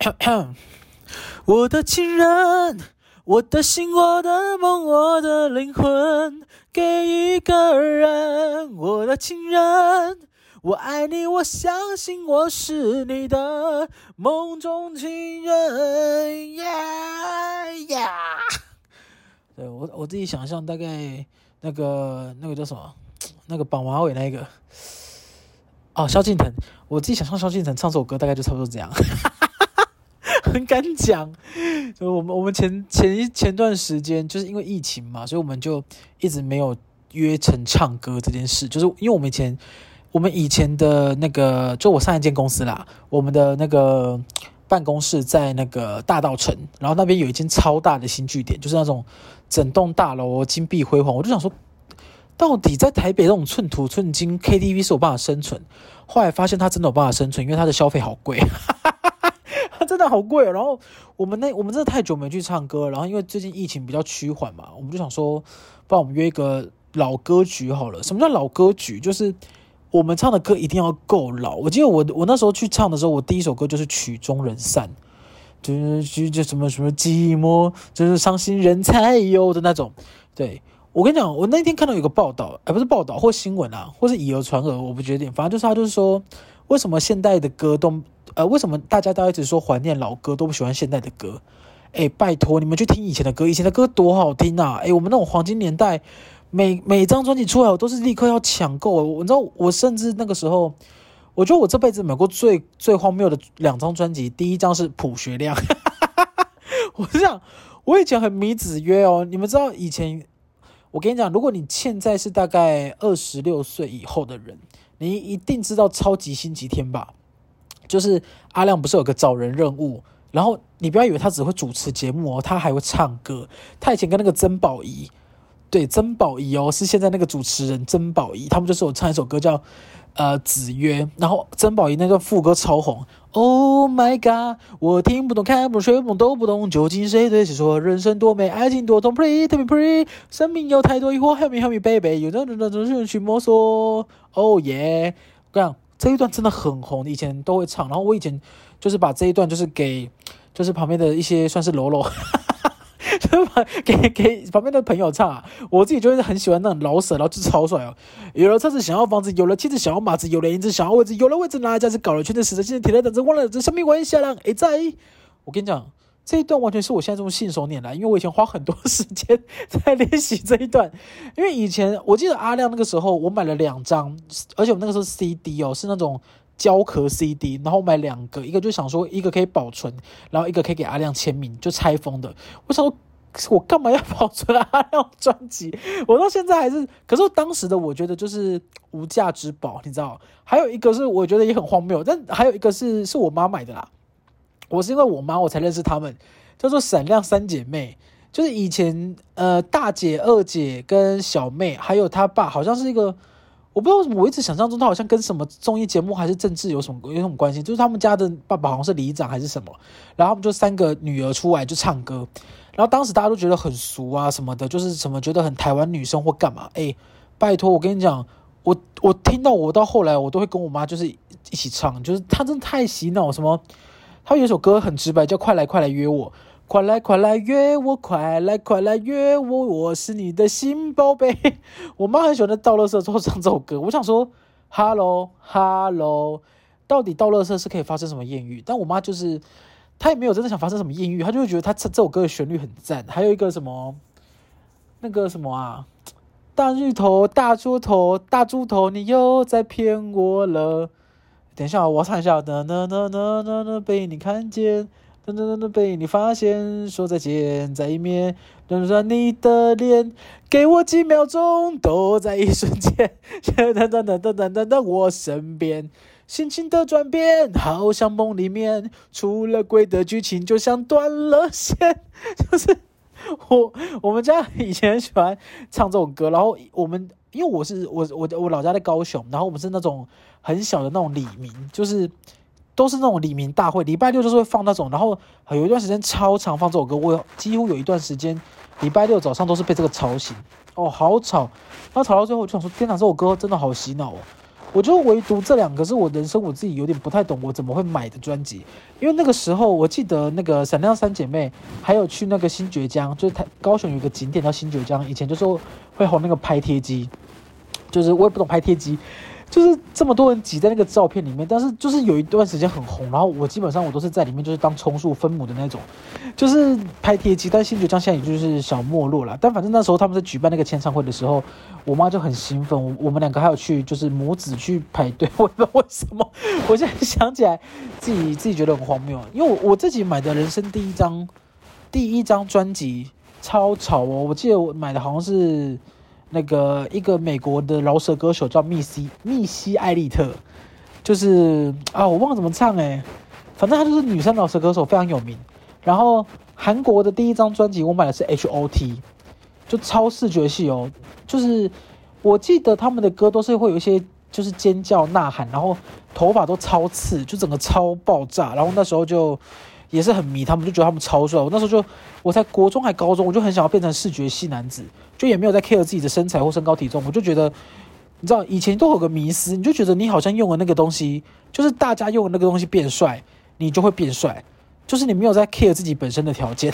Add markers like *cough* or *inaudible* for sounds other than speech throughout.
*coughs* 我的情人，我的心，我的梦，我的灵魂，给一个人。我的情人，我爱你，我相信我是你的梦中情人。呀呀！对，我我自己想象，大概那个那个叫什么，那个绑马尾那个，哦，萧敬腾。我自己想象萧敬腾唱这首歌，大概就差不多这样。很敢讲，就我们我们前前一前段时间就是因为疫情嘛，所以我们就一直没有约成唱歌这件事。就是因为我们以前我们以前的那个，就我上一间公司啦，我们的那个办公室在那个大道城，然后那边有一间超大的新据点，就是那种整栋大楼金碧辉煌。我就想说，到底在台北这种寸土寸金 KTV 是有办法生存？后来发现他真的有办法生存，因为他的消费好贵。*laughs* 真的好贵，然后我们那我们真的太久没去唱歌，然后因为最近疫情比较趋缓嘛，我们就想说，不然我们约一个老歌局好了。什么叫老歌局？就是我们唱的歌一定要够老。我记得我我那时候去唱的时候，我第一首歌就是曲终人散，就是就什么什么寂寞，就是伤心人才有的那种。对，我跟你讲，我那天看到有个报道，哎，不是报道或新闻啊，或是以讹传讹，我不确定。反正就是他就是说，为什么现代的歌都。呃，为什么大家都一直说怀念老歌，都不喜欢现在的歌？哎，拜托你们去听以前的歌，以前的歌多好听啊！哎，我们那种黄金年代，每每张专辑出来，我都是立刻要抢购。我你知道，我甚至那个时候，我觉得我这辈子买过最最荒谬的两张专辑，第一张是朴学亮。*laughs* 我是这样，我以前很迷子曰哦，你们知道以前，我跟你讲，如果你现在是大概二十六岁以后的人，你一定知道超级星期天吧？就是阿亮不是有个找人任务，然后你不要以为他只会主持节目哦，他还会唱歌。他以前跟那个曾宝仪，对，曾宝仪哦，是现在那个主持人曾宝仪，他们就是有唱一首歌叫呃《子曰》，然后曾宝仪那个副歌超红。Oh my god，我听不懂，看不懂，学不懂，都不懂，究竟谁对谁错？人生多美，爱情多痛，Pretty me pretty，生命有太多疑惑，Help me help me baby，有的人的人去摸索。Oh yeah，这样。这一段真的很红，以前都会唱。然后我以前就是把这一段就是给，就是旁边的一些算是喽啰，就是把给给旁边的朋友唱啊。我自己就是很喜欢那种老舍，然后就超帅哦。有了车子想要房子，有了妻子想要马子，有了银子想要位置，有了位置拿来价值，搞了圈子死的现在铁了胆子，忘了这生命关系下浪。哎，在我跟你讲。这一段完全是我现在这种信手拈来，因为我以前花很多时间在练习这一段。因为以前我记得阿亮那个时候，我买了两张，而且我那个时候 CD 哦是那种胶壳 CD，然后买两个，一个就想说一个可以保存，然后一个可以给阿亮签名，就拆封的。我想说，我干嘛要保存阿亮专辑？我到现在还是，可是当时的我觉得就是无价之宝，你知道？还有一个是我觉得也很荒谬，但还有一个是是我妈买的啦。我是因为我妈我才认识他们，叫做闪亮三姐妹，就是以前呃大姐、二姐跟小妹，还有她爸，好像是一个我不知道，我一直想象中他好像跟什么综艺节目还是政治有什么有什么关系，就是他们家的爸爸好像是里长还是什么，然后他们就三个女儿出来就唱歌，然后当时大家都觉得很俗啊什么的，就是什么觉得很台湾女生或干嘛，哎，拜托我跟你讲，我我听到我到后来我都会跟我妈就是一起唱，就是她真的太洗脑什么。他有一首歌很直白，叫“快来快来约我，快来快来约我，快来快来约我，我是你的新宝贝。*laughs* ”我妈很喜欢在倒垃圾之后唱这首歌。我想说，Hello Hello，到底倒垃圾是可以发生什么艳遇？但我妈就是他也没有真的想发生什么艳遇，他就会觉得他这这首歌的旋律很赞，还有一个什么，那个什么啊，大日头，大猪头，大猪头，你又在骗我了。等一下，我唱一下。噔噔噔噔噔噔，被你看见，噔噔噔噔，被你发现，说再见再一面，暖暖你的脸，给我几秒钟，都在一瞬间，噔噔噔噔噔噔，到我身边。心情的转变，好像梦里面，出了轨的剧情，就像断了线。*laughs* 就是我，我们家以前喜欢唱这种歌，然后我们。因为我是我我我老家在高雄，然后我们是那种很小的那种里民，就是都是那种里民大会，礼拜六就是会放那种，然后有一段时间超常放这首歌，我几乎有一段时间礼拜六早上都是被这个吵醒，哦，好吵，然后吵到最后我就想说，天哪，这首歌真的好洗脑哦，我就唯独这两个是我人生我自己有点不太懂，我怎么会买的专辑？因为那个时候我记得那个闪亮三姐妹还有去那个新崛江，就是台高雄有一个景点叫新崛江，以前就是会红那个拍贴机，就是我也不懂拍贴机。就是这么多人挤在那个照片里面，但是就是有一段时间很红，然后我基本上我都是在里面就是当充数分母的那种，就是拍贴机。但新觉江现在也就是小没落了。但反正那时候他们在举办那个签唱会的时候，我妈就很兴奋，我们两个还有去就是母子去排队。我也不知道为什么，*laughs* 我现在想起来自己自己觉得很荒谬，因为我我自己买的人生第一张第一张专辑超潮哦，我记得我买的好像是。那个一个美国的饶舌歌手叫密西密西艾利特，就是啊，我忘了怎么唱哎，反正他就是女生饶舌歌手，非常有名。然后韩国的第一张专辑我买的是 H.O.T，就超视觉系哦，就是我记得他们的歌都是会有一些就是尖叫呐喊，然后头发都超刺，就整个超爆炸。然后那时候就。也是很迷他们，就觉得他们超帅。我那时候就，我在国中还高中，我就很想要变成视觉系男子，就也没有在 care 自己的身材或身高体重。我就觉得，你知道以前都有个迷思，你就觉得你好像用了那个东西，就是大家用的那个东西变帅，你就会变帅，就是你没有在 care 自己本身的条件。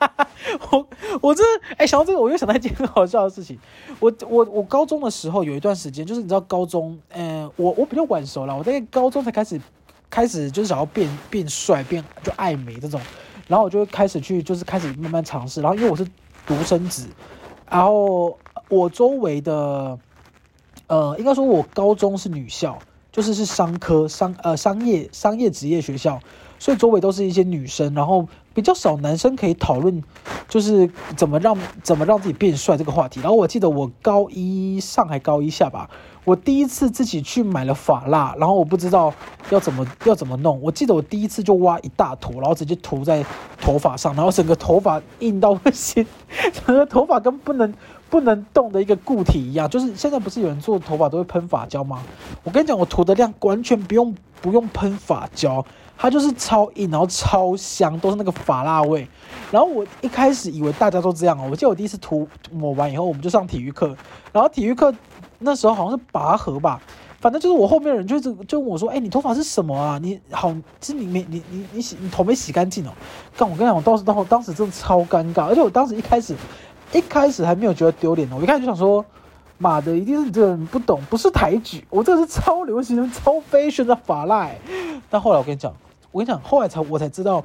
*laughs* 我我这哎、欸、想到这个，我又想到一件很好笑的事情。我我我高中的时候有一段时间，就是你知道高中，嗯、我我比较晚熟了，我在高中才开始。开始就是想要变变帅，变就爱美这种，然后我就开始去，就是开始慢慢尝试。然后因为我是独生子，然后我周围的，呃，应该说我高中是女校，就是是商科商呃商业商业职业学校，所以周围都是一些女生，然后比较少男生可以讨论，就是怎么让怎么让自己变帅这个话题。然后我记得我高一上还高一下吧。我第一次自己去买了发蜡，然后我不知道要怎么要怎么弄。我记得我第一次就挖一大坨，然后直接涂在头发上，然后整个头发硬到不行，整个头发跟不能不能动的一个固体一样。就是现在不是有人做头发都会喷发胶吗？我跟你讲，我涂的量完全不用不用喷发胶，它就是超硬，然后超香，都是那个发蜡味。然后我一开始以为大家都这样哦，我记得我第一次涂抹完以后，我们就上体育课，然后体育课。那时候好像是拔河吧，反正就是我后面的人就一直就问我说：“哎、你头发是什么啊？你好，是你没你你你洗你头没洗干净哦。”刚我跟你讲，我当时当我当时真的超尴尬，而且我当时一开始一开始还没有觉得丢脸呢，我一开始就想说：“妈的，一定是你这人不懂，不是抬举，我这是超流行、超 fashion 的发蜡、”但后来我跟你讲，我跟你讲，后来才我才知道。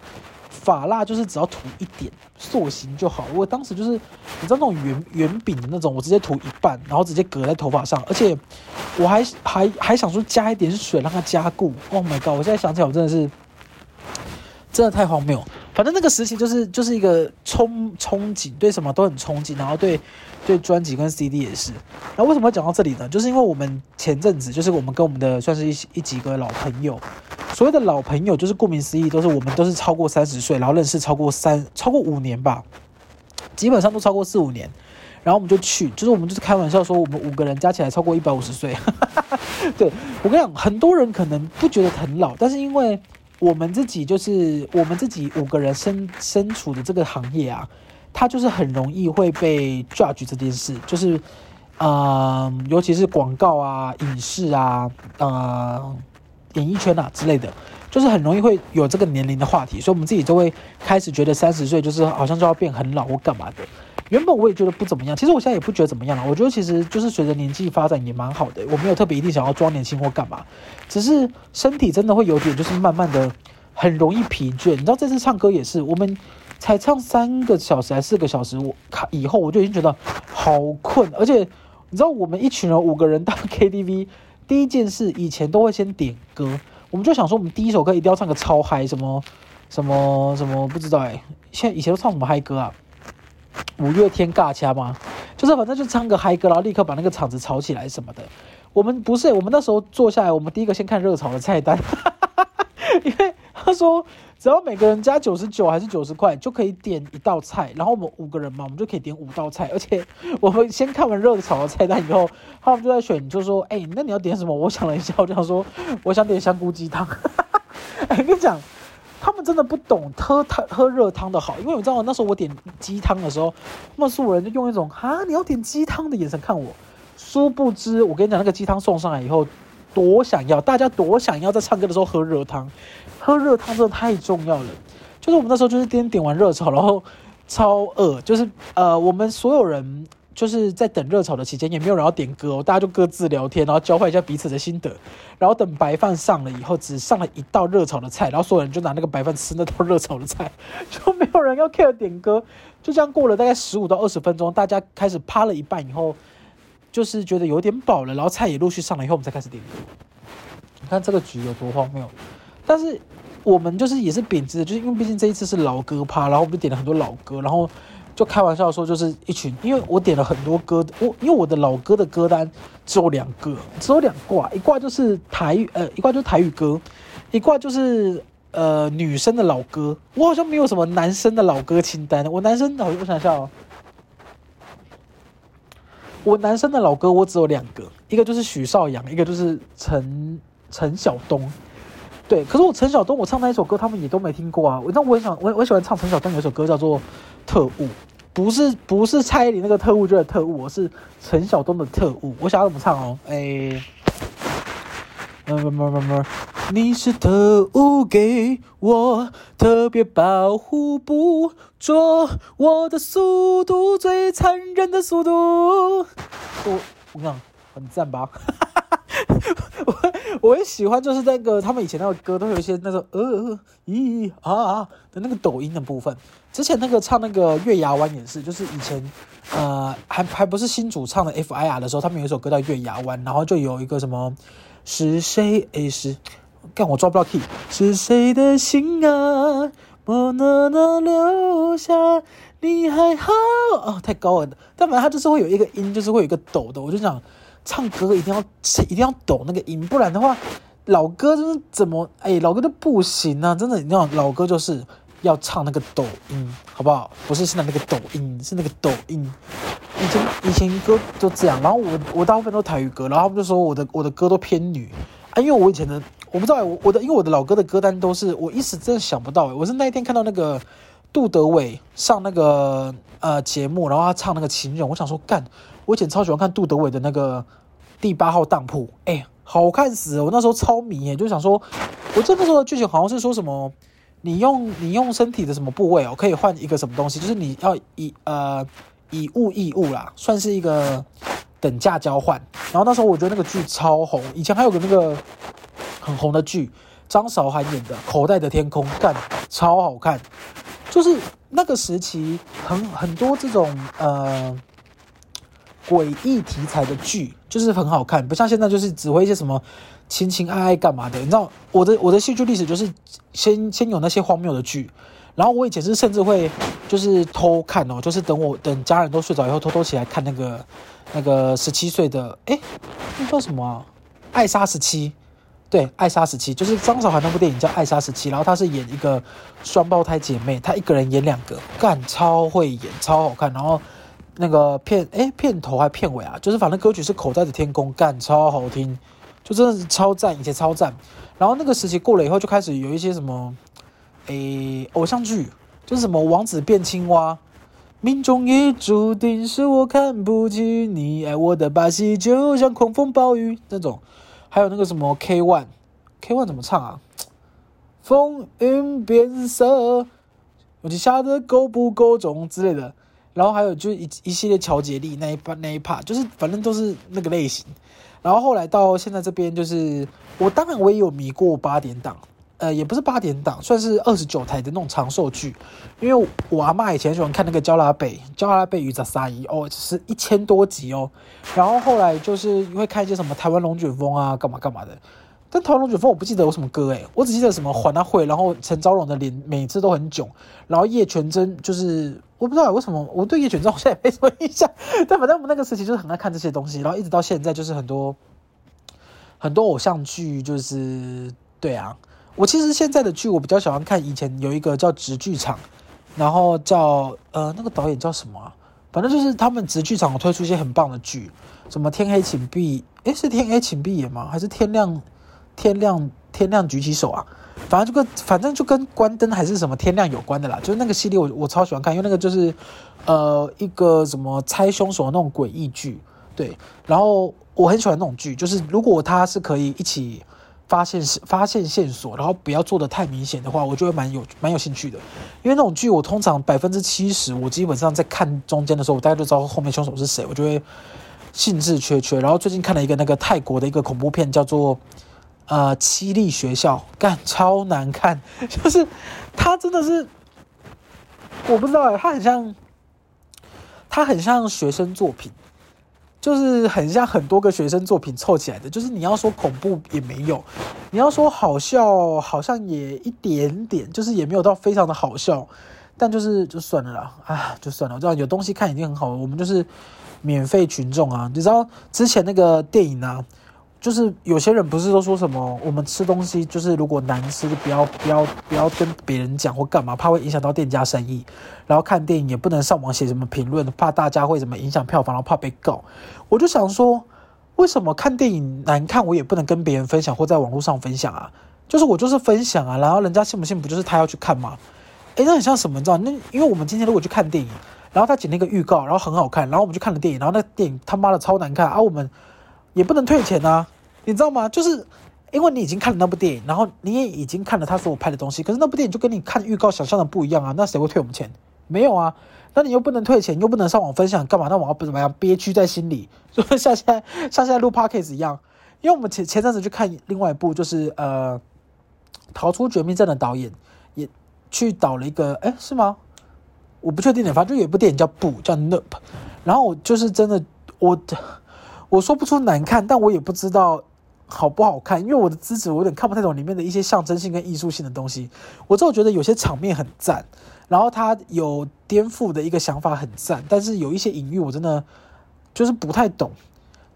发蜡就是只要涂一点塑形就好。我当时就是你知道那种圆圆饼的那种，我直接涂一半，然后直接隔在头发上，而且我还还还想说加一点水让它加固。Oh my god！我现在想起来，我真的是真的太荒谬。反正那个时期就是就是一个憧憧憬，对什么都很憧憬，然后对对专辑跟 CD 也是。那为什么会讲到这里呢？就是因为我们前阵子就是我们跟我们的算是一一几个老朋友。所谓的老朋友，就是顾名思义，都是我们都是超过三十岁，然后认识超过三超过五年吧，基本上都超过四五年，然后我们就去，就是我们就是开玩笑说，我们五个人加起来超过一百五十岁。*laughs* 对，我跟你讲，很多人可能不觉得很老，但是因为我们自己就是我们自己五个人身身处的这个行业啊，它就是很容易会被 judge 这件事，就是嗯、呃，尤其是广告啊、影视啊，呃。演艺圈啊之类的，就是很容易会有这个年龄的话题，所以我们自己就会开始觉得三十岁就是好像就要变很老或干嘛的。原本我也觉得不怎么样，其实我现在也不觉得怎么样了。我觉得其实就是随着年纪发展也蛮好的，我没有特别一定想要装年轻或干嘛，只是身体真的会有点就是慢慢的很容易疲倦。你知道这次唱歌也是，我们才唱三个小时还四个小时，我看以后我就已经觉得好困，而且你知道我们一群人五个人到 *laughs* KTV。第一件事，以前都会先点歌，我们就想说，我们第一首歌一定要唱个超嗨，什么什么什么，不知道哎、现在以前都唱什么嗨歌啊？五月天尬掐吗？就是反正就唱个嗨歌，然后立刻把那个场子吵起来什么的。我们不是，我们那时候坐下来，我们第一个先看热炒的菜单，*laughs* 因为他说。只要每个人加九十九还是九十块，就可以点一道菜。然后我们五个人嘛，我们就可以点五道菜。而且我们先看完热炒的菜单以后，他们就在选，就说：“哎、那你要点什么？”我想了一下，我就想说：*laughs* “我想点香菇鸡汤。”哎，跟你讲，他们真的不懂喝汤喝热汤的好，因为你知道那时候我点鸡汤的时候，他们所有人就用一种“哈，你要点鸡汤”的眼神看我。殊不知，我跟你讲，那个鸡汤送上来以后，多想要，大家多想要在唱歌的时候喝热汤，喝热汤真的太重要了。就是我们那时候就是点点完热炒，然后超饿，就是呃，我们所有人。就是在等热炒的期间，也没有人要点歌，大家就各自聊天，然后交换一下彼此的心得。然后等白饭上了以后，只上了一道热炒的菜，然后所有人就拿那个白饭吃那道热炒的菜，*laughs* 就没有人要 care 点歌。就这样过了大概十五到二十分钟，大家开始趴了一半以后，就是觉得有点饱了，然后菜也陆续上来以后，我们才开始点歌。你看这个局有多荒谬！但是我们就是也是秉持的，就是因为毕竟这一次是老歌趴，然后我们就点了很多老歌，然后。就开玩笑说，就是一群，因为我点了很多歌，我因为我的老歌的歌单只有两个，只有两挂，一挂就是台语，呃，一挂就是台语歌，一挂就是呃女生的老歌。我好像没有什么男生的老歌清单，我男生，我想一下哦，我男生的老歌我只有两个，一个就是许绍洋，一个就是陈陈晓东。对，可是我陈晓东我唱那一首歌，他们也都没听过啊。那我也想，我我喜欢唱陈晓东有一首歌叫做。特务不是不是蔡依林那个特务就是特务，我是陈晓东的特务。我想要怎么唱哦？哎，你是特务，给我特别保护，捕捉我的速度，最残忍的速度。我我跟你讲，很赞吧？*laughs* 我我也喜欢，就是那个他们以前那个歌都有一些那个呃呃咦啊啊的那个抖音的部分。之前那个唱那个月牙湾也是，就是以前呃还还不是新主唱的 F.I.R 的时候，他们有一首歌叫月牙湾，然后就有一个什么是谁诶是，干我抓不到 key，是谁的心啊，莫那那留下你还好哦太高了，但反正它就是会有一个音，就是会有一个抖的，我就想。唱歌一定要一定要抖那个音，不然的话，老歌就是怎么哎、老歌都不行啊！真的，你知道老歌就是要唱那个抖音，好不好？不是现在那个抖音，是那个抖音。以前以前歌都这样，然后我我大部分都台语歌，然后他们就说我的我的歌都偏女啊，因为我以前的我不知道我我的因为我的老歌的歌单都是我一时真的想不到，我是那一天看到那个杜德伟上那个呃节目，然后他唱那个情人，我想说干。我以前超喜欢看杜德伟的那个第八号当铺，哎、好看死！我那时候超迷耶，就想说，我这那时候的剧情好像是说什么，你用你用身体的什么部位哦，可以换一个什么东西，就是你要以呃以物易物啦，算是一个等价交换。然后那时候我觉得那个剧超红，以前还有个那个很红的剧，张韶涵演的《口袋的天空》，干超好看，就是那个时期很很多这种呃。诡异题材的剧就是很好看，不像现在就是只会一些什么情情爱爱干嘛的。你知道我的我的戏剧历史就是先先有那些荒谬的剧，然后我以前是甚至会就是偷看哦，就是等我等家人都睡着以后偷偷起来看那个那个十七岁的诶，那叫什么啊？爱莎十七，对，爱莎十七就是张韶涵那部电影叫爱莎十七，然后她是演一个双胞胎姐妹，她一个人演两个，干超会演，超好看，然后。那个片哎，片头还片尾啊，就是反正歌曲是口袋的天空，干超好听，就真的是超赞，以前超赞。然后那个时期过了以后，就开始有一些什么，诶，偶像剧，就是什么王子变青蛙，命中已注定是我看不起你，爱我的把戏就像狂风暴雨那种，还有那个什么 K One，K One 怎么唱啊？风云变色，我就下得够不够重之类的。然后还有就是一一系列乔杰立那一把那一 part，就是反正都是那个类型。然后后来到现在这边，就是我当然我也有迷过八点档，呃，也不是八点档，算是二十九台的那种长寿剧。因为我阿嬷以前喜欢看那个《娇拉贝》，《娇拉贝与十三姨》哦，是一千多集哦。然后后来就是会看一些什么台湾龙卷风啊，干嘛干嘛的。但《台湾龙卷风》我不记得有什么歌诶，我只记得什么还他会，然后陈昭荣的脸每次都很囧，然后叶全真就是我不知道为什么我对叶全真好像也没什么印象，但反正我们那个时期就是很爱看这些东西，然后一直到现在就是很多很多偶像剧，就是对啊，我其实现在的剧我比较喜欢看以前有一个叫直剧场，然后叫呃那个导演叫什么啊？反正就是他们直剧场有推出一些很棒的剧，什么天黑请闭诶，是天黑请闭眼吗？还是天亮？天亮，天亮举起手啊！反正就跟反正就跟关灯还是什么天亮有关的啦。就是那个系列我，我我超喜欢看，因为那个就是呃一个什么猜凶手的那种诡异剧。对，然后我很喜欢那种剧，就是如果他是可以一起发现发现线索，然后不要做的太明显的话，我就会蛮有蛮有兴趣的。因为那种剧，我通常百分之七十，我基本上在看中间的时候，我大概就知道后面凶手是谁，我就会兴致缺缺。然后最近看了一个那个泰国的一个恐怖片，叫做呃《凄厉学校》，干超难看，*laughs* 就是他真的是我不知道哎，他很像他很像学生作品。就是很像很多个学生作品凑起来的，就是你要说恐怖也没有，你要说好笑好像也一点点，就是也没有到非常的好笑，但就是就算了啦，啊，就算了，我知道有东西看已经很好了，我们就是免费群众啊，你知道之前那个电影啊。就是有些人不是都说什么，我们吃东西就是如果难吃就不要不要不要跟别人讲或干嘛，怕会影响到店家生意。然后看电影也不能上网写什么评论，怕大家会怎么影响票房，然后怕被告。我就想说，为什么看电影难看我也不能跟别人分享或在网络上分享啊？就是我就是分享啊，然后人家信不信不就是他要去看吗？诶，那很像什么？你知道？那因为我们今天如果去看电影，然后他剪那个预告，然后很好看，然后我们去看了电影，然后那电影他妈的超难看啊，我们也不能退钱啊。你知道吗？就是因为你已经看了那部电影，然后你也已经看了他所拍的东西，可是那部电影就跟你看预告想象的不一样啊，那谁会退我们钱？没有啊，那你又不能退钱，又不能上网分享，干嘛？那我要不怎么样憋屈在心里，就像现在像现在录 podcast 一样。因为我们前前阵子去看另外一部，就是呃，逃出绝命镇的导演也去导了一个，哎，是吗？我不确定的，反正就有一部电影叫《不》，叫《Nope》，然后我就是真的，我我说不出难看，但我也不知道。好不好看？因为我的资质，我有点看不太懂里面的一些象征性跟艺术性的东西。我之后觉得有些场面很赞，然后它有颠覆的一个想法很赞，但是有一些隐喻我真的就是不太懂。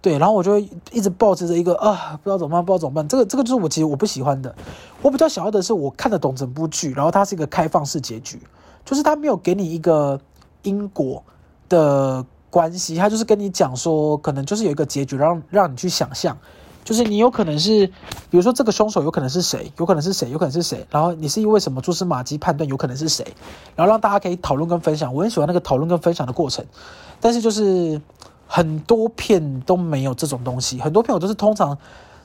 对，然后我就一直抱着一个啊，不知道怎么办，不知道怎么办。这个这个就是我其实我不喜欢的。我比较想要的是我看得懂整部剧，然后它是一个开放式结局，就是它没有给你一个因果的关系，他就是跟你讲说，可能就是有一个结局，让让你去想象。就是你有可能是，比如说这个凶手有可能是谁，有可能是谁，有可能是谁，然后你是因为什么蛛丝马迹判断有可能是谁，然后让大家可以讨论跟分享。我很喜欢那个讨论跟分享的过程，但是就是很多片都没有这种东西，很多片我都是通常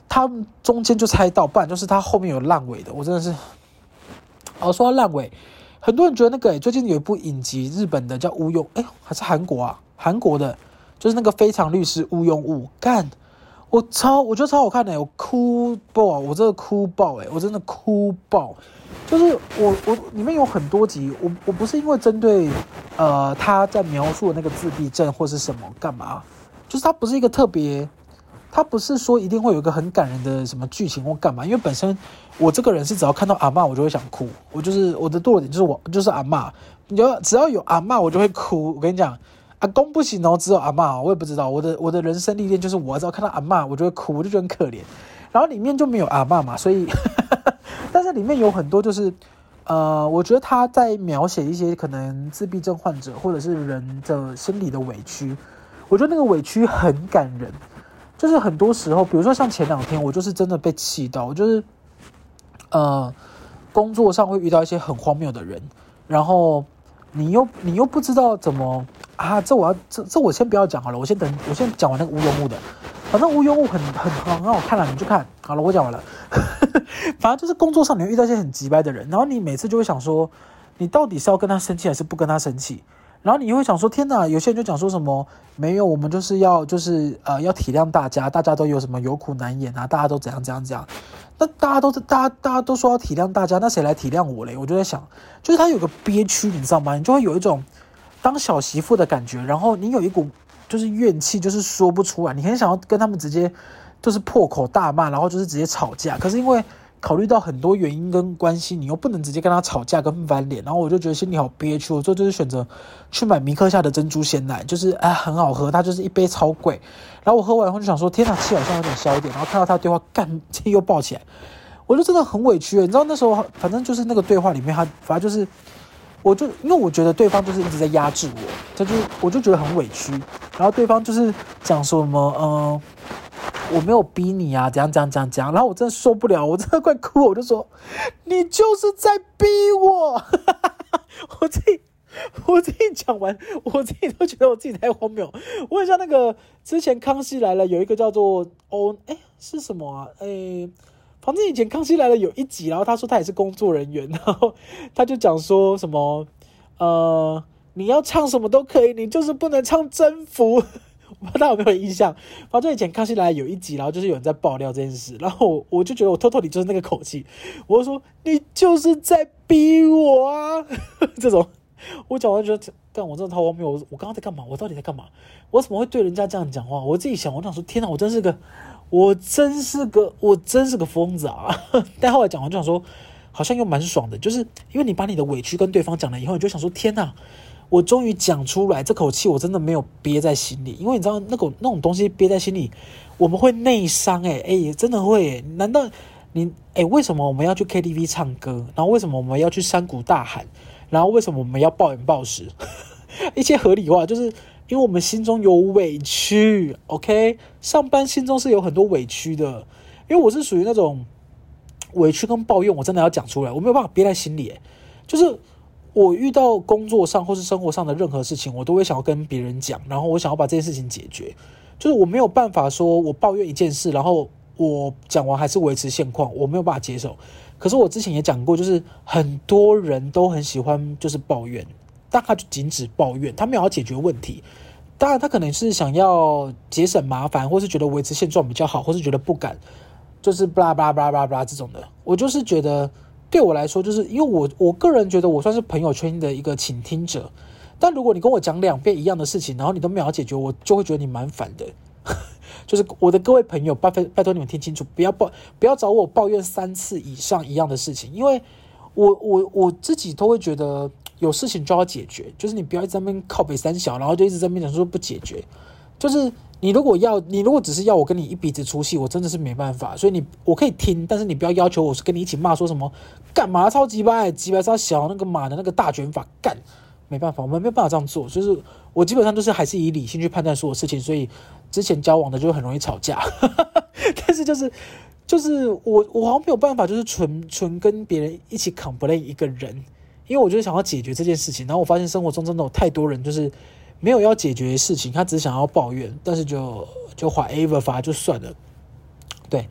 他中间就猜到，不然就是他后面有烂尾的。我真的是，哦，说到烂尾，很多人觉得那个、欸、最近有一部影集，日本的叫《无庸》，哎，还是韩国啊？韩国的，就是那个非常律师禹英禑干。我超，我觉得超好看的，我哭爆，我真的哭爆，诶，我真的哭爆。就是我，我里面有很多集，我我不是因为针对，呃，他在描述的那个自闭症或是什么干嘛，就是他不是一个特别，他不是说一定会有一个很感人的什么剧情或干嘛，因为本身我这个人是只要看到阿嬷我就会想哭，我就是我的弱点就是我就是阿嬷，你就只要有阿嬷我就会哭，我跟你讲。阿公不行哦，只有阿嬷，我也不知道。我的我的人生历练就是，我只要看到阿嬷，我就会哭，我就觉得很可怜。然后里面就没有阿嬷嘛，所以，*laughs* 但是里面有很多就是，呃，我觉得他在描写一些可能自闭症患者或者是人的心理的委屈。我觉得那个委屈很感人，就是很多时候，比如说像前两天，我就是真的被气到，就是，呃，工作上会遇到一些很荒谬的人，然后。你又你又不知道怎么啊？这我要这这我先不要讲好了，我先等我先讲完那个禹英禑的。反正禹英禑很很很很好看了，你去看好了。我讲完了，*laughs* 反正就是工作上你会遇到一些很急掰的人，然后你每次就会想说，你到底是要跟他生气还是不跟他生气？然后你又会想说，天哪！有些人就讲说什么没有，我们就是要就是呃要体谅大家，大家都有什么有苦难言啊，大家都怎样怎样怎样。那大家都是大家大家都说要体谅大家，那谁来体谅我嘞？我就在想，就是他有个憋屈，你知道吗？你就会有一种当小媳妇的感觉，然后你有一股就是怨气，就是说不出来，你很想要跟他们直接就是破口大骂，然后就是直接吵架，可是因为。考虑到很多原因跟关系，你又不能直接跟他吵架跟翻脸，然后我就觉得心里好憋屈。我最后就是选择去买迷客夏的珍珠鲜奶，就是啊很好喝，它就是一杯超贵。然后我喝完以后就想说，天哪，气好像有点消一点。然后看到他的对话，干气又爆起来，我就真的很委屈。你知道那时候反正就是那个对话里面，他反正就是，我就因为我觉得对方就是一直在压制我，他就我就觉得很委屈。然后对方就是讲什么，嗯、我没有逼你啊，怎样怎样怎样怎样，然后我真的受不了，我真的快哭了，我就说，你就是在逼我，*laughs* 我自己我自己讲完，我自己都觉得我自己太荒谬。我很像那个之前《康熙来了》有一个叫做哦，哎，是什么啊？哎，反正以前《康熙来了》有一集，然后他说他也是工作人员，然后他就讲说什么呃，你要唱什么都可以，你就是不能唱征服。*laughs* 我不知道大家有没有印象？反正以前《康熙来了》有一集，然后就是有人在爆料这件事，然后我，就觉得我偷偷你就是那个口气，我就说你就是在逼我啊，这种。我讲完觉得，干我真的超荒谬！我我刚刚在干嘛？我到底在干嘛？我怎么会对人家这样讲话？我自己想，我想说，天哪！我真是个，我真是个，我真是个疯子啊！*laughs* 但后来讲完就想说，好像又蛮爽的，就是因为你把你的委屈跟对方讲了以后，你就想说，天哪！我终于讲出来，这口气我真的没有憋在心里，因为你知道那种那种东西憋在心里，我们会内伤诶诶，真的会。难道你诶？为什么我们要去 KTV 唱歌？然后为什么我们要去山谷大喊？然后为什么我们要暴饮暴食？*laughs* 一些合理化，就是因为我们心中有委屈。OK，上班心中是有很多委屈的，因为我是属于那种委屈跟抱怨，我真的要讲出来，我没有办法憋在心里。就是。我遇到工作上或是生活上的任何事情，我都会想要跟别人讲，然后我想要把这件事情解决。就是我没有办法说，我抱怨一件事，然后我讲完还是维持现况，我没有办法接受。可是我之前也讲过，就是很多人都很喜欢就是抱怨，但他就仅止抱怨，他没有要解决问题。当然，他可能是想要节省麻烦，或是觉得维持现状比较好，或是觉得不敢，就是巴拉巴拉巴拉巴拉这种的。我就是觉得。对我来说，就是因为我我个人觉得我算是朋友圈的一个倾听者，但如果你跟我讲两遍一样的事情，然后你都没有解决，我就会觉得你蛮烦的。*laughs* 就是我的各位朋友，拜拜拜托你们听清楚，不要抱不要找我抱怨三次以上一样的事情，因为我我我自己都会觉得有事情就要解决，就是你不要一直在那边靠北三小，然后就一直在那边讲说不解决，就是。你如果要，你如果只是要我跟你一鼻子出气，我真的是没办法。所以你我可以听，但是你不要要求我跟你一起骂说什么干嘛超级掰，鸡掰超小那个马的那个大卷发干，没办法，我们没有办法这样做。就是我基本上都是还是以理性去判断所有事情，所以之前交往的就很容易吵架。*laughs* 但是就是就是我我好像没有办法，就是纯纯跟别人一起 complain 一个人，因为我就是想要解决这件事情。然后我发现生活中真的有太多人就是。没有要解决的事情，他只想要抱怨，但是就就 whatever 反正就算了。对，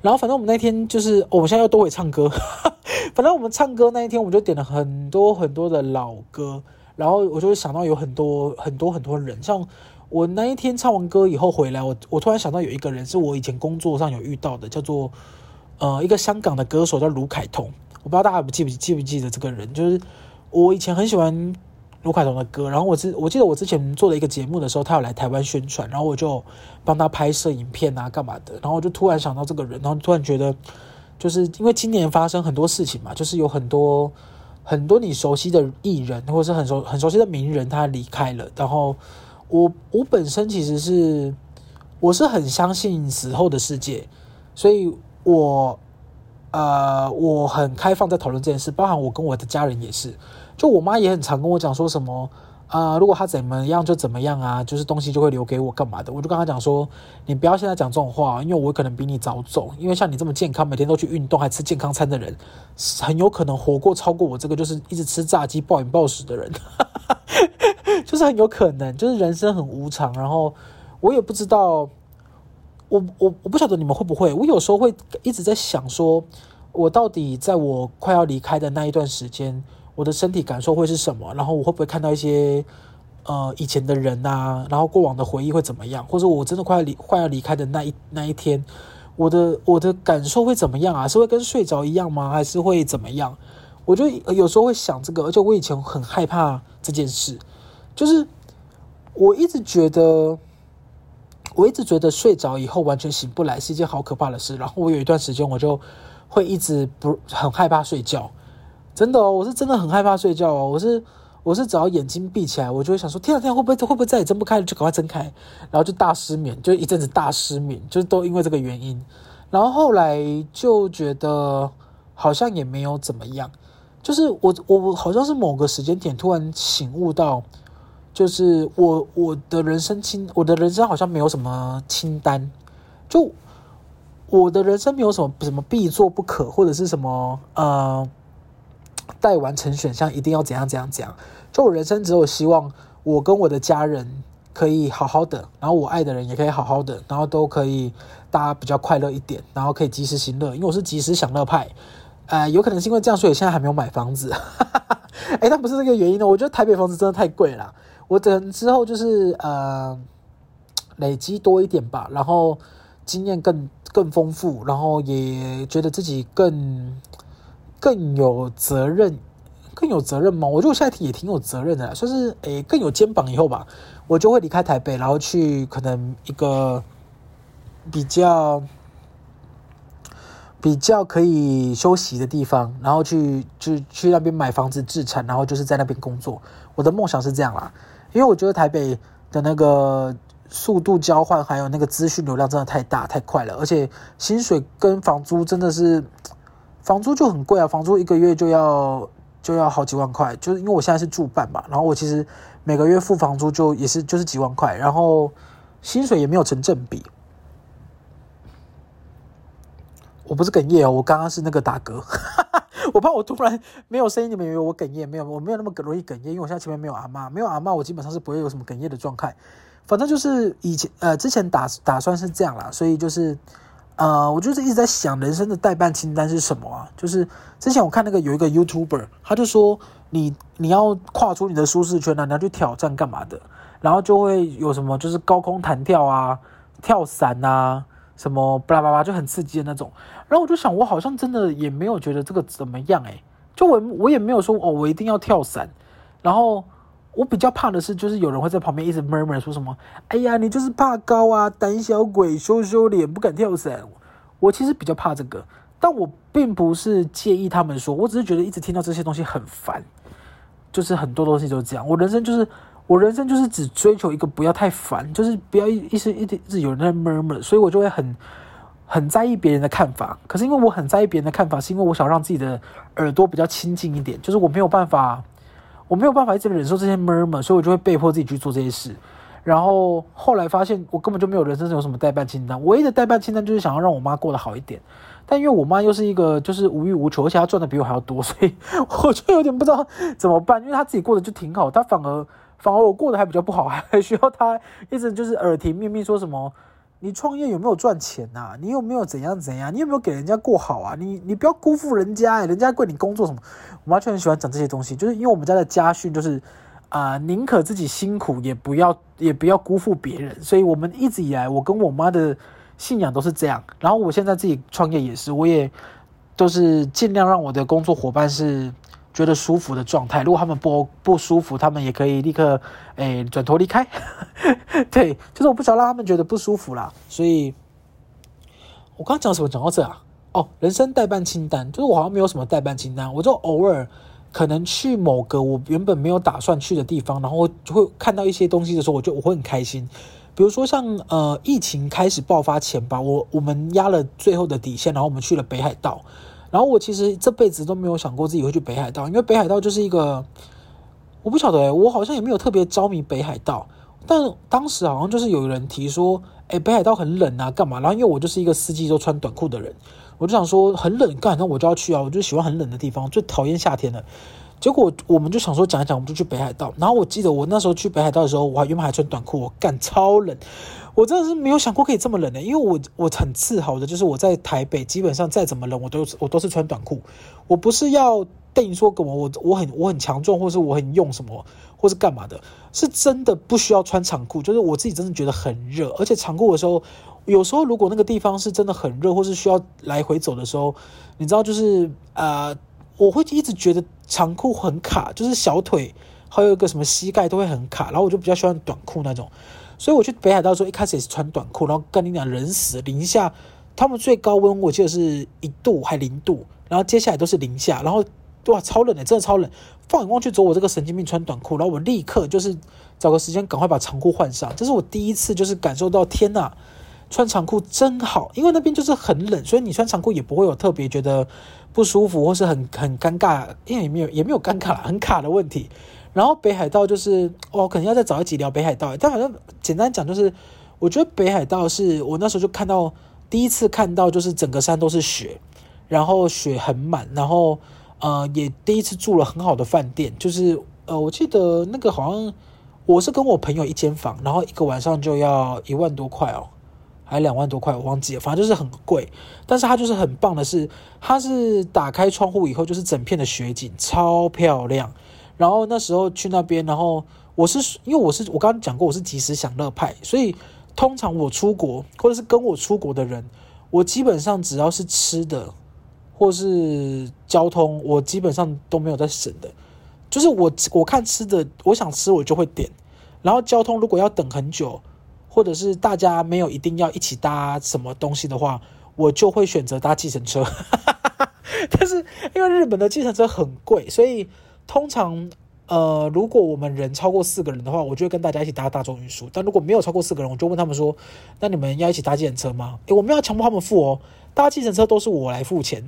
然后反正我们那天就是，我们现在又都会唱歌。*laughs* 反正我们唱歌那一天，我们就点了很多很多的老歌，然后我就会想到有很多很多很多人，像我那一天唱完歌以后回来，我我突然想到有一个人是我以前工作上有遇到的，叫做呃一个香港的歌手叫卢凯彤，我不知道大家记不记不记得这个人，就是我以前很喜欢。卢凯彤的歌，然后我之我记得我之前做了一个节目的时候，他有来台湾宣传，然后我就帮他拍摄影片啊，干嘛的，然后我就突然想到这个人，然后突然觉得，就是因为今年发生很多事情嘛，就是有很多很多你熟悉的艺人，或者是很熟很熟悉的名人，他离开了，然后我我本身其实是我是很相信死后的世界，所以我呃我很开放在讨论这件事，包含我跟我的家人也是。就我妈也很常跟我讲说什么啊、呃，如果她怎么样就怎么样啊，就是东西就会留给我干嘛的。我就跟她讲说，你不要现在讲这种话，因为我可能比你早走。因为像你这么健康，每天都去运动，还吃健康餐的人，很有可能活过超过我这个就是一直吃炸鸡暴饮暴食的人，*laughs* 就是很有可能，就是人生很无常。然后我也不知道，我我我不晓得你们会不会，我有时候会一直在想说，我到底在我快要离开的那一段时间。我的身体感受会是什么？然后我会不会看到一些呃以前的人呐、啊？然后过往的回忆会怎么样？或者我真的快要离快要离开的那一那一天，我的我的感受会怎么样啊？是会跟睡着一样吗？还是会怎么样？我就有时候会想这个，而且我以前很害怕这件事，就是我一直觉得，我一直觉得睡着以后完全醒不来是一件好可怕的事。然后我有一段时间我就会一直不很害怕睡觉。真的哦，我是真的很害怕睡觉哦。我是我是只要眼睛闭起来，我就会想说：天啊天啊，会不会会不会再也睁不开了？就赶快睁开，然后就大失眠，就一阵子大失眠，就是都因为这个原因。然后后来就觉得好像也没有怎么样，就是我我好像是某个时间点突然醒悟到，就是我我的人生清我的人生好像没有什么清单，就我的人生没有什么什么必做不可或者是什么呃。待完成选项一定要怎样怎样怎样。就我人生只有希望，我跟我的家人可以好好的，然后我爱的人也可以好好的，然后都可以大家比较快乐一点，然后可以及时行乐。因为我是及时享乐派，呃，有可能是因为这样，所以现在还没有买房子。*laughs* 哎，但不是这个原因呢。我觉得台北房子真的太贵了。我等之后就是呃，累积多一点吧，然后经验更更丰富，然后也觉得自己更更有责任，更有责任吗？我觉得我现在也挺有责任的，算是诶更有肩膀以后吧，我就会离开台北，然后去可能一个比较比较可以休息的地方，然后去去去那边买房子置产，然后就是在那边工作。我的梦想是这样啦。因为我觉得台北的那个速度交换，还有那个资讯流量真的太大太快了，而且薪水跟房租真的是，房租就很贵啊，房租一个月就要就要好几万块，就是因为我现在是住办嘛，然后我其实每个月付房租就也是就是几万块，然后薪水也没有成正比。我不是哽咽哦，我刚刚是那个打嗝。*laughs* *laughs* 我怕我突然没有声音，你们以为我哽咽？没有，我没有那么容易哽咽，因为我现在前面没有阿嬷，没有阿嬷，我基本上是不会有什么哽咽的状态。反正就是以前呃之前打打算是这样啦，所以就是呃我就是一直在想人生的代办清单是什么啊？就是之前我看那个有一个 YouTuber，他就说你你要跨出你的舒适圈啊，你要去挑战干嘛的？然后就会有什么就是高空弹跳啊、跳伞啊。什么巴拉巴拉就很刺激的那种，然后我就想，我好像真的也没有觉得这个怎么样诶、就我我也没有说哦，我一定要跳伞，然后我比较怕的是，就是有人会在旁边一直 murmur 说什么，哎呀，你就是怕高啊，胆小鬼，羞羞脸，不敢跳伞。我其实比较怕这个，但我并不是介意他们说，我只是觉得一直听到这些东西很烦，就是很多东西都这样，我人生就是。我人生就是只追求一个不要太烦，就是不要一一直一直有人在 murmur，所以我就会很很在意别人的看法。可是因为我很在意别人的看法，是因为我想让自己的耳朵比较清静一点，就是我没有办法，我没有办法一直忍受这些 murmur，所以我就会被迫自己去做这些事。然后后来发现，我根本就没有人生有什么待办清单，唯一的待办清单就是想要让我妈过得好一点。但因为我妈又是一个就是无欲无求，而且她赚的比我还要多，所以 *laughs* 我就有点不知道怎么办。因为她自己过得就挺好，她反而。反而我过得还比较不好，还需要他一直就是耳提面命说什么，你创业有没有赚钱呐、啊？你有没有怎样怎样？你有没有给人家过好啊？你你不要辜负人家、欸，人家为你工作什么？我妈就很喜欢讲这些东西，就是因为我们家的家训就是啊、宁可自己辛苦，也不要也不要辜负别人。所以我们一直以来，我跟我妈的信仰都是这样。然后我现在自己创业也是，我也都是尽量让我的工作伙伴是。觉得舒服的状态，如果他们不不舒服，他们也可以立刻诶转头离开。*laughs* 对，就是我不想让他们觉得不舒服啦。所以，我刚刚讲什么？讲到这啊？哦，人生待办清单，就是我好像没有什么待办清单，我就偶尔可能去某个我原本没有打算去的地方，然后就会看到一些东西的时候，我就我会很开心。比如说像呃疫情开始爆发前吧，我我们压了最后的底线，然后我们去了北海道。然后我其实这辈子都没有想过自己会去北海道，因为北海道就是一个，我不晓得诶，我好像也没有特别着迷北海道，但当时好像就是有人提说，诶，北海道很冷啊，干嘛？然后因为我就是一个四季都穿短裤的人，我就想说很冷干，那我就要去啊，我就喜欢很冷的地方，最讨厌夏天了。结果我们就想说讲一讲，我们就去北海道。然后我记得我那时候去北海道的时候，我还原本还穿短裤，我干超冷。我真的是没有想过可以这么冷的，因为我我很自豪的，就是我在台北基本上再怎么冷，我都我都是穿短裤。我不是要对你说什么，我我很我很强壮，或是我很用什么，或是干嘛的，是真的不需要穿长裤。就是我自己真的觉得很热，而且长裤的时候，有时候如果那个地方是真的很热，或是需要来回走的时候，你知道，就是呃，我会一直觉得长裤很卡，就是小腿还有一个什么膝盖都会很卡，然后我就比较喜欢短裤那种。所以我去北海道时候，一开始也是穿短裤，然后跟你讲人死零下，他们最高温我记得是一度还零度，然后接下来都是零下，然后哇超冷的，真的超冷。放眼望去，走我这个神经病穿短裤，然后我立刻就是找个时间赶快把长裤换上。这是我第一次就是感受到天呐，穿长裤真好，因为那边就是很冷，所以你穿长裤也不会有特别觉得不舒服或是很很尴尬，因为也没有也没有尴尬 *laughs* 很卡的问题。然后北海道就是哦，可能要再找一集聊北海道。但好像简单讲就是，我觉得北海道是我那时候就看到第一次看到，就是整个山都是雪，然后雪很满，然后呃，也第一次住了很好的饭店，就是呃，我记得那个好像我是跟我朋友一间房，然后一个晚上就要一万多块哦，还两万多块，我忘记了，反正就是很贵。但是它就是很棒的是，它是打开窗户以后就是整片的雪景，超漂亮。然后那时候去那边，然后我是因为我是我刚刚讲过我是及时享乐派，所以通常我出国或者是跟我出国的人，我基本上只要是吃的。或是交通，我基本上都没有在省的，就是我我看吃的，我想吃我就会点，然后交通如果要等很久，或者是大家没有一定要一起搭什么东西的话，我就会选择搭计程车。*laughs* 但是因为日本的计程车很贵，所以通常呃，如果我们人超过四个人的话，我就会跟大家一起搭大众运输。但如果没有超过四个人，我就问他们说：“那你们要一起搭计程车吗？”诶，我们要强迫他们付哦，搭计程车都是我来付钱。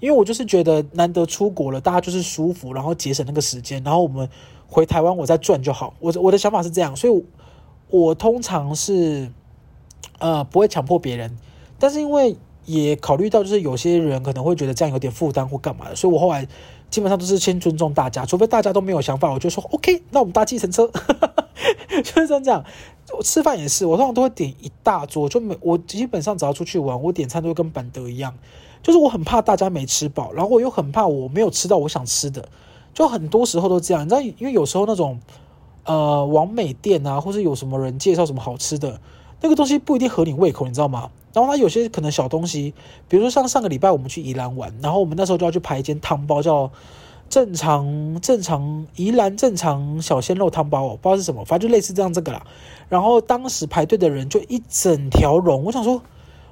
因为我就是觉得难得出国了，大家就是舒服，然后节省那个时间，然后我们回台湾我再赚就好。我我的想法是这样，所以我，通常是呃不会强迫别人，但是因为也考虑到就是有些人可能会觉得这样有点负担或干嘛的，所以我后来基本上都是先尊重大家，除非大家都没有想法，我就说 OK，那我们搭计程车，*laughs* 就是这样。我吃饭也是，我通常都会点一大桌，就没我基本上只要出去玩，我点餐都会跟板德一样。就是我很怕大家没吃饱，然后我又很怕我没有吃到我想吃的，就很多时候都这样。你知道，因为有时候那种呃，网美店啊，或是有什么人介绍什么好吃的，那个东西不一定合你胃口，你知道吗？然后它有些可能小东西，比如说像上个礼拜我们去宜兰玩，然后我们那时候就要去排一间汤包，叫正常正常宜兰正常小鲜肉汤包，哦，不知道是什么，反正就类似这样这个啦。然后当时排队的人就一整条龙，我想说。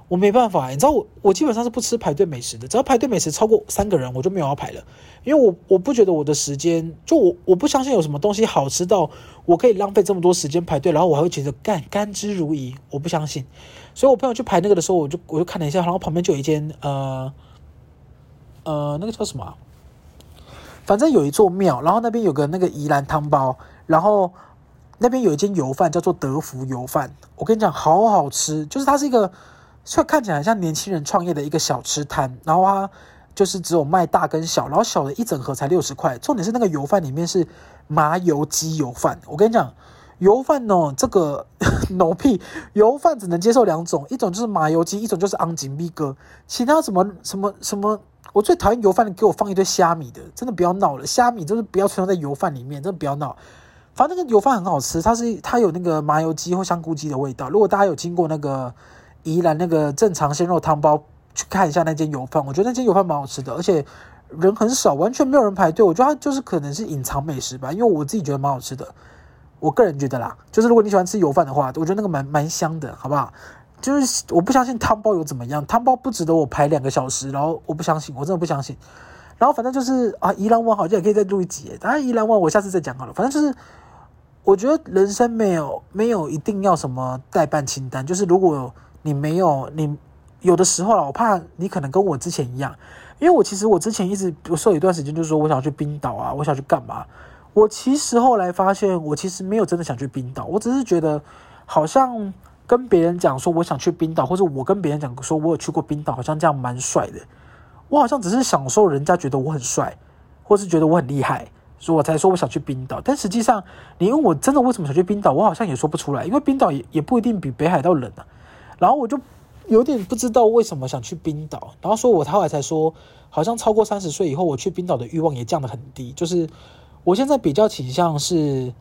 我没办法，你知道我我基本上是不吃排队美食的，只要排队美食超过三个人，我就没有要排了，因为我我不觉得我的时间，就我我不相信有什么东西好吃到我可以浪费这么多时间排队，然后我还会觉得干甘之如饴，我不相信。所以我朋友去排那个的时候，我就我就看了一下，然后旁边就有一间呃呃那个叫什么，反正有一座庙，然后那边有个那个宜兰汤包，然后那边有一间油饭叫做德福油饭，我跟你讲好好吃，就是它是一个。所以看起来像年轻人创业的一个小吃摊，然后它就是只有卖大跟小，然后小的一整盒才六十块。重点是那个油饭里面是麻油鸡油饭。我跟你讲，油饭哦，这个 *laughs* no 屁，油饭只能接受两种，一种就是麻油鸡，一种就是昂吉米哥。其他什么什么什么，我最讨厌油饭的，给我放一堆虾米的，真的不要闹了。虾米就是不要存在在油饭里面，真的不要闹。反正那个油饭很好吃，它是它有那个麻油鸡或香菇鸡的味道。如果大家有经过那个。宜兰那个正常鲜肉汤包，去看一下那间油饭，我觉得那间油饭蛮好吃的，而且人很少，完全没有人排队。我觉得它就是可能是隐藏美食吧，因为我自己觉得蛮好吃的。我个人觉得啦，就是如果你喜欢吃油饭的话，我觉得那个蛮蛮香的，好不好？就是我不相信汤包有怎么样，汤包不值得我排两个小时，然后我不相信，我真的不相信。然后反正就是啊，宜兰湾好像也可以再录一集，当然宜兰湾我下次再讲好了。反正就是我觉得人生没有没有一定要什么待办清单，就是如果。你没有，你有的时候啊，我怕你可能跟我之前一样，因为我其实我之前一直，我说有一段时间就是说我想去冰岛啊，我想去干嘛？我其实后来发现，我其实没有真的想去冰岛，我只是觉得好像跟别人讲说我想去冰岛，或者我跟别人讲说我有去过冰岛，好像这样蛮帅的。我好像只是享受人家觉得我很帅，或是觉得我很厉害，所以我才说我想去冰岛。但实际上，你问我真的为什么想去冰岛，我好像也说不出来，因为冰岛也也不一定比北海道冷啊。然后我就有点不知道为什么想去冰岛，然后说我后来才说，好像超过三十岁以后，我去冰岛的欲望也降得很低。就是我现在比较倾向是，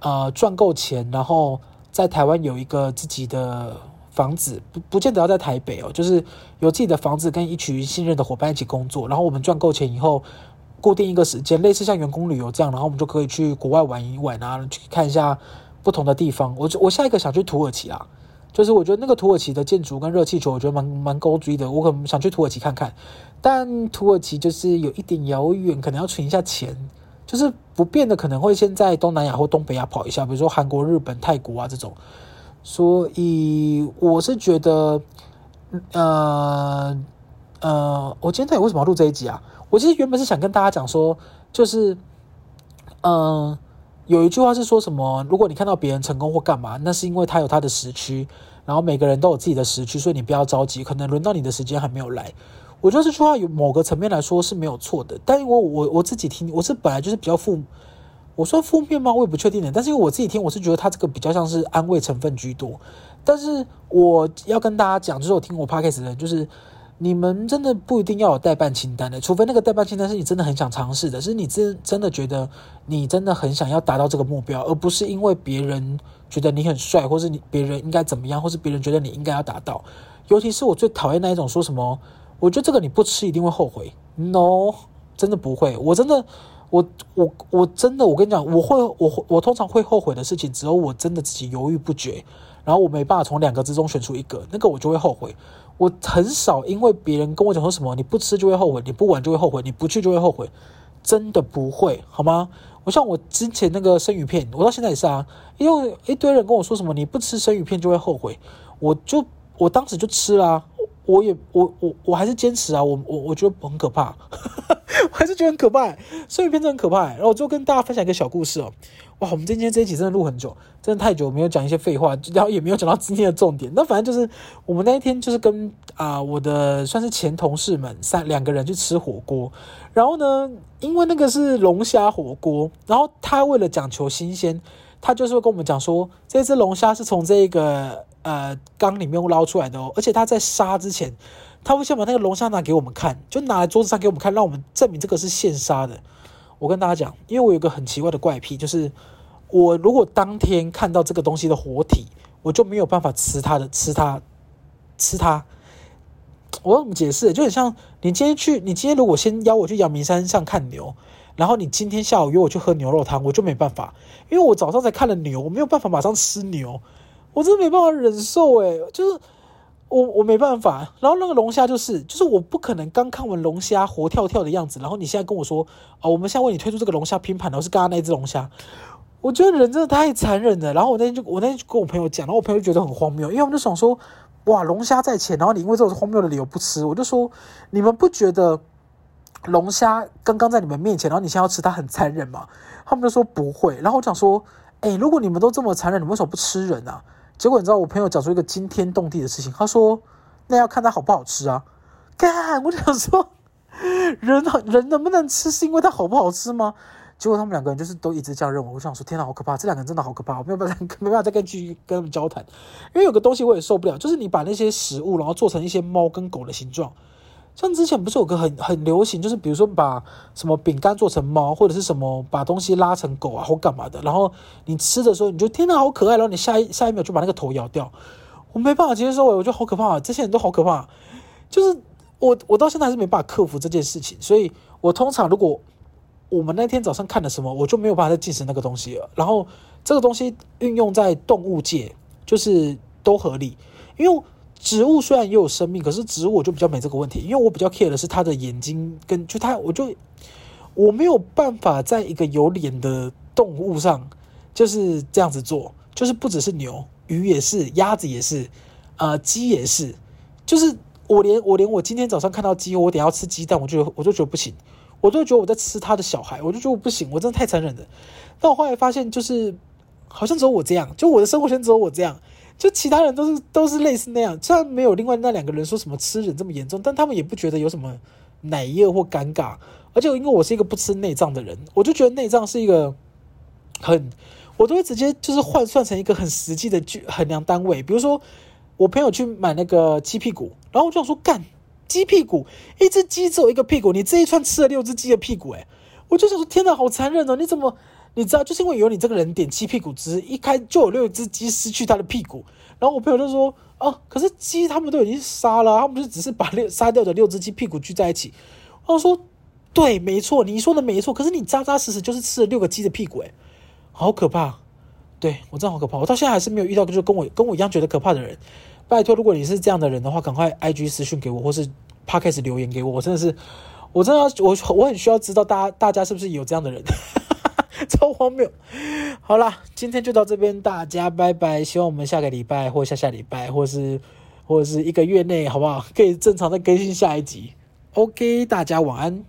呃，赚够钱，然后在台湾有一个自己的房子，不不见得要在台北哦，就是有自己的房子，跟一群信任的伙伴一起工作，然后我们赚够钱以后，固定一个时间，类似像员工旅游这样，然后我们就可以去国外玩一玩啊，去看一下不同的地方。我我下一个想去土耳其啊。就是我觉得那个土耳其的建筑跟热气球，我觉得蛮蛮高追的。我可能想去土耳其看看，但土耳其就是有一点遥远，可能要存一下钱。就是不变的，可能会先在东南亚或东北亚跑一下，比如说韩国、日本、泰国啊这种。所以我是觉得，呃呃，我今天到底为什么要录这一集啊？我其实原本是想跟大家讲说，就是嗯。有一句话是说什么？如果你看到别人成功或干嘛，那是因为他有他的时区，然后每个人都有自己的时区，所以你不要着急，可能轮到你的时间还没有来。我觉得这句话有某个层面来说是没有错的，但因为我我自己听，我是本来就是比较负，我说负面吗？我也不确定的。但是因为我自己听，我是觉得他这个比较像是安慰成分居多。但是我要跟大家讲，就是我听我 podcast 的人，就是你们真的不一定要有代办清单的，除非那个代办清单是你真的很想尝试的，是你真真的觉得你真的很想要达到这个目标，而不是因为别人觉得你很帅，或是你别人应该怎么样，或是别人觉得你应该要达到。尤其是我最讨厌那一种说什么，我觉得这个你不吃一定会后悔。No，真的不会。我真的，我我我真的，我跟你讲，我会，我我通常会后悔的事情，只有我真的自己犹豫不决，然后我没办法从两个之中选出一个，那个我就会后悔。我很少因为别人跟我讲说什么，你不吃就会后悔，你不玩就会后悔，你不去就会后悔，真的不会，好吗？我像我之前那个生鱼片，我到现在也是啊，因为一堆人跟我说什么，你不吃生鱼片就会后悔，我就。我当时就吃了啊，我也我我我还是坚持啊，我我我觉得很可怕，*laughs* 我还是觉得很可怕，生鱼片真的很可怕。然后我就跟大家分享一个小故事哦，哇，我们今天这一集真的录很久，真的太久没有讲一些废话，然后也没有讲到今天的重点。那反正就是我们那一天就是跟啊、我的算是前同事们三两个人去吃火锅，然后呢，因为那个是龙虾火锅，然后他为了讲求新鲜，他就是会跟我们讲说，这只龙虾是从这个。呃，缸里面捞出来的哦，而且他在杀之前，他会先把那个龙虾拿给我们看，就拿来桌子上给我们看，让我们证明这个是现杀的。我跟大家讲，因为我有个很奇怪的怪癖，就是我如果当天看到这个东西的活体，我就没有办法吃它的，吃它，吃它。我怎么解释？就很像你今天去，你今天如果先邀我去阳明山上看牛，然后你今天下午约我去喝牛肉汤，我就没办法，因为我早上才看了牛，我没有办法马上吃牛。我真的没办法忍受诶，就是我我没办法。然后那个龙虾就是，就是我不可能刚看完龙虾活跳跳的样子，然后你现在跟我说哦，我们现在为你推出这个龙虾拼盘，然后是刚刚那只龙虾。我觉得人真的太残忍了。然后我那天就我那天就跟我朋友讲，然后我朋友觉得很荒谬，因为我们就想说，哇，龙虾在前，然后你因为这种荒谬的理由不吃，我就说你们不觉得龙虾刚刚在你们面前，然后你现在要吃它很残忍吗？他们就说不会。然后我想说，诶，如果你们都这么残忍，你们为什么不吃人啊？结果你知道我朋友讲出一个惊天动地的事情，他说：“那要看它好不好吃啊！”干，我就想说，人人能不能吃是因为它好不好吃吗？结果他们两个人就是都一直这样认为。我想说，天哪，好可怕！这两个人真的好可怕，我没有办法，没办法再跟继续跟他们交谈，因为有个东西我也受不了，就是你把那些食物然后做成一些猫跟狗的形状。像之前不是有个很很流行，就是比如说把什么饼干做成猫，或者是什么把东西拉成狗啊，或干嘛的。然后你吃的时候，你就天哪，好可爱。然后你下一下一秒就把那个头咬掉，我没办法接受，我觉得好可怕。这些人都好可怕，就是我我到现在还是没办法克服这件事情。所以我通常如果我们那天早上看了什么，我就没有办法再进食那个东西了。然后这个东西运用在动物界，就是都合理，因为。植物虽然也有生命，可是植物我就比较没这个问题，因为我比较 care 的是它的眼睛跟就它，我就我没有办法在一个有脸的动物上就是这样子做，就是不只是牛，鱼也是，鸭子也是，呃，鸡也是，就是我连我连我今天早上看到鸡，我等要吃鸡蛋，我就我就觉得不行，我就觉得我在吃它的小孩，我就觉得我不行，我真的太残忍了。但我后来发现，就是好像只有我这样，就我的生活圈只有我这样。就其他人都是都是类似那样，虽然没有另外那两个人说什么吃人这么严重，但他们也不觉得有什么奶液或尴尬。而且因为我是一个不吃内脏的人，我就觉得内脏是一个很，我都会直接就是换算成一个很实际的去衡量单位。比如说我朋友去买那个鸡屁股，然后我就想说，干鸡屁股，一只鸡只有一个屁股，你这一串吃了六只鸡的屁股，诶，我就想说，天哪，好残忍哦！你怎么？你知道，就是因为有你这个人点鸡屁股汁，一开就有六只鸡失去它的屁股。然后我朋友就说：“哦，可是鸡他们都已经杀了，他们就只是把六杀掉的六只鸡屁股聚在一起。”我说：“对，没错，你说的没错。可是你扎扎实实就是吃了六个鸡的屁股，诶，好可怕！对，我真的好可怕。我到现在还是没有遇到，就跟我跟我一样觉得可怕的人。拜托，如果你是这样的人的话，赶快 IG 私讯给我，或是 Podcast 留言给我。我真的是，我真的我我很需要知道大家大家是不是有这样的人。” *laughs* 超荒谬！好啦，今天就到这边，大家拜拜。希望我们下个礼拜或下下礼拜，或是或者是一个月内，好不好？可以正常的更新下一集。OK，大家晚安。